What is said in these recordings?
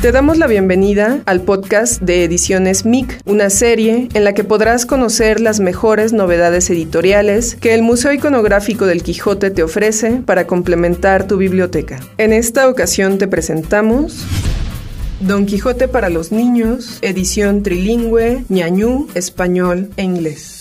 Te damos la bienvenida al podcast de Ediciones MIC, una serie en la que podrás conocer las mejores novedades editoriales que el Museo Iconográfico del Quijote te ofrece para complementar tu biblioteca. En esta ocasión te presentamos Don Quijote para los niños, edición trilingüe, ñañú, español e inglés.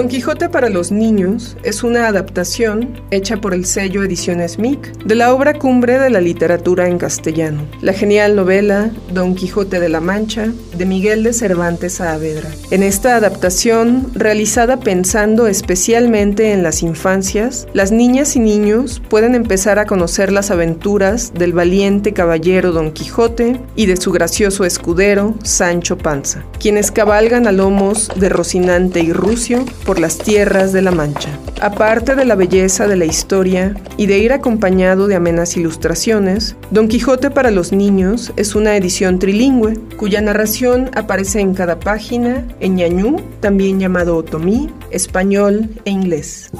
Don Quijote para los niños es una adaptación hecha por el sello Ediciones MIC de la obra cumbre de la literatura en castellano, la genial novela Don Quijote de la Mancha de Miguel de Cervantes Saavedra. En esta adaptación, realizada pensando especialmente en las infancias, las niñas y niños pueden empezar a conocer las aventuras del valiente caballero Don Quijote y de su gracioso escudero Sancho Panza, quienes cabalgan a lomos de Rocinante y Rucio por las tierras de la Mancha. Aparte de la belleza de la historia y de ir acompañado de amenas ilustraciones, Don Quijote para los niños es una edición trilingüe, cuya narración aparece en cada página en ñañú, también llamado otomí, español e inglés.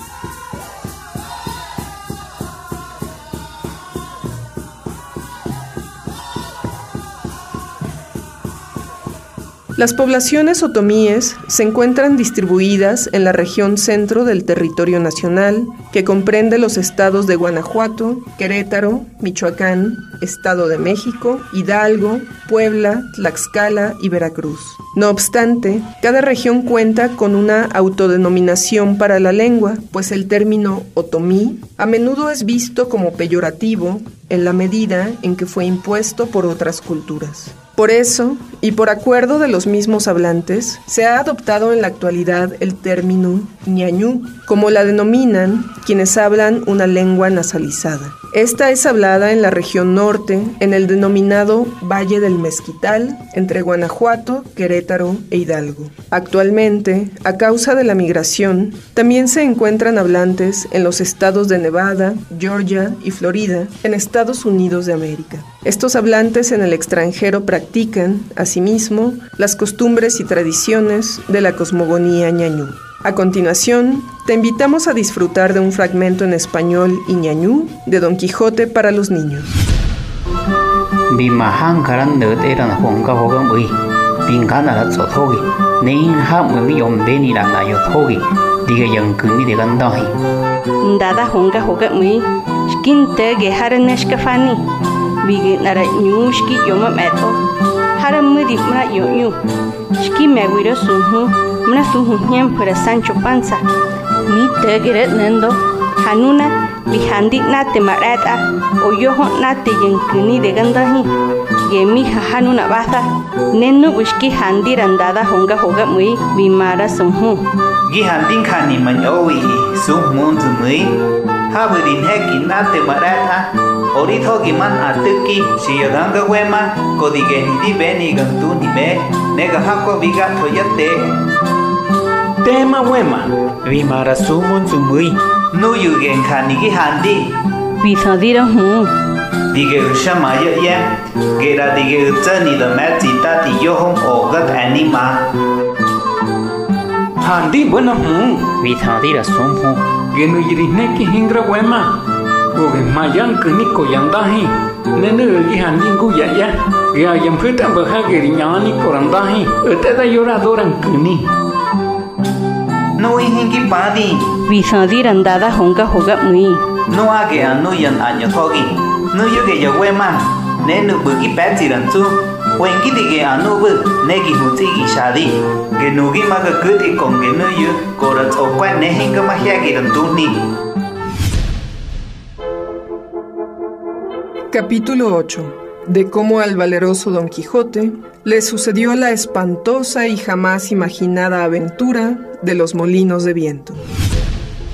Las poblaciones otomíes se encuentran distribuidas en la región centro del territorio nacional, que comprende los estados de Guanajuato, Querétaro, Michoacán, Estado de México, Hidalgo, Puebla, Tlaxcala y Veracruz. No obstante, cada región cuenta con una autodenominación para la lengua, pues el término otomí a menudo es visto como peyorativo en la medida en que fue impuesto por otras culturas. Por eso, y por acuerdo de los mismos hablantes, se ha adoptado en la actualidad el término ñañú, como la denominan quienes hablan una lengua nasalizada. Esta es hablada en la región norte, en el denominado Valle del Mezquital, entre Guanajuato, Querétaro e Hidalgo. Actualmente, a causa de la migración, también se encuentran hablantes en los estados de Nevada, Georgia y Florida, en Estados Unidos de América. Estos hablantes en el extranjero practican, asimismo, las costumbres y tradiciones de la cosmogonía ñañú. A continuación, te invitamos a disfrutar de un fragmento en español y ñañú de Don Quijote para los niños. Dada honga. Skin te neshkafani. Nyushki yoma meto. para mudi mra yu yu. Shkime guiro suhu mra suhu nyen para Sancho Panza. Mi te tegeret nendo, hanuna, mi handi na te marata, o yoho na te yenkuni de gandahi. Yemi hanuna baza, nenno wishki handi randada honga hoga mui, mi mara suhu Gi handi khani manyo wi suhu munzu mui. Habudin hekin heki na te marata, Orito giman atuki siyadanga wema kodigeni di beni gantu ni me nega hako biga toyate. Tema wema vimara sumun sumui. Nuyu gen kanigi handi. Visadira hu. Dige usha maya yem. Gera dige utsa ni da met zita di yohom ogat anima. Handi buena hu. Visadira sumu. Genu yirihne ki hingra wema. Bùi mà dân cứ ní cổ dân ta hi. Nên nữ ghi hàn dân cú dạ dạ Gà dân phải tạm bờ khá gửi nhỏ ní cổ răng ta hi. Ở tế ta yô ra đô răng cứ ní Nô y hình kì bà đi. Vì sao di răng đá đá hông gà hồ gặp mui? Nô à kì anh nô dân anh nhỏ thó gì Nô yô kì dạ quê mà Nên nữ bờ kì bé gì răng chú Quên kì tì kì anh nô bờ Nê kì hồn tì kì xa đi. Cái nô kì mà gà cứ tì còn cái nô yêu, Cổ răng ổ quán nê hình gà mà hea kì răng tù ní Capítulo 8. De cómo al valeroso Don Quijote le sucedió la espantosa y jamás imaginada aventura de los molinos de viento.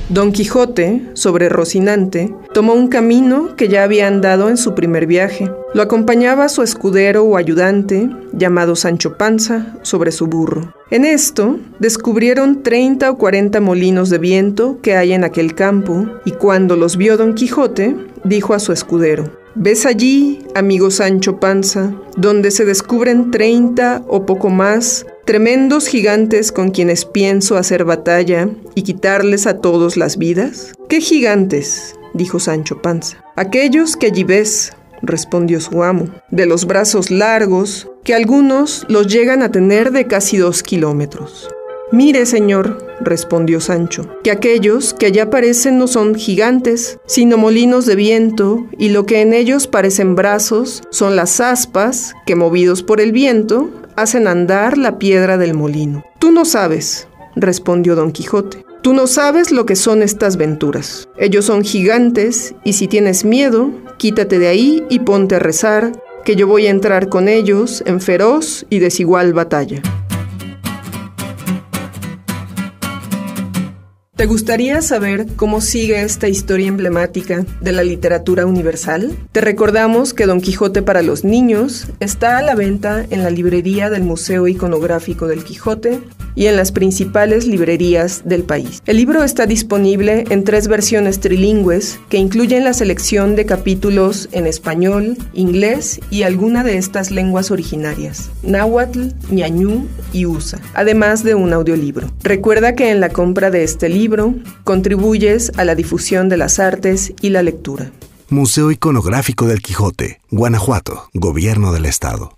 Don Quijote, sobre Rocinante, tomó un camino que ya había andado en su primer viaje. Lo acompañaba su escudero o ayudante, llamado Sancho Panza, sobre su burro. En esto, descubrieron 30 o 40 molinos de viento que hay en aquel campo, y cuando los vio Don Quijote, dijo a su escudero, ¿Ves allí, amigo Sancho Panza, donde se descubren 30 o poco más tremendos gigantes con quienes pienso hacer batalla y quitarles a todos las vidas? ¿Qué gigantes? dijo Sancho Panza. Aquellos que allí ves, respondió su amo, de los brazos largos, que algunos los llegan a tener de casi dos kilómetros. Mire, señor, respondió Sancho, que aquellos que allá parecen no son gigantes, sino molinos de viento, y lo que en ellos parecen brazos son las aspas que, movidos por el viento, hacen andar la piedra del molino. Tú no sabes, respondió don Quijote. Tú no sabes lo que son estas venturas. Ellos son gigantes, y si tienes miedo, quítate de ahí y ponte a rezar, que yo voy a entrar con ellos en feroz y desigual batalla. ¿Te gustaría saber cómo sigue esta historia emblemática de la literatura universal? Te recordamos que Don Quijote para los niños está a la venta en la librería del Museo Iconográfico del Quijote y en las principales librerías del país. El libro está disponible en tres versiones trilingües que incluyen la selección de capítulos en español, inglés y alguna de estas lenguas originarias, náhuatl, ñañú y usa, además de un audiolibro. Recuerda que en la compra de este contribuyes a la difusión de las artes y la lectura. Museo Iconográfico del Quijote, Guanajuato, Gobierno del Estado.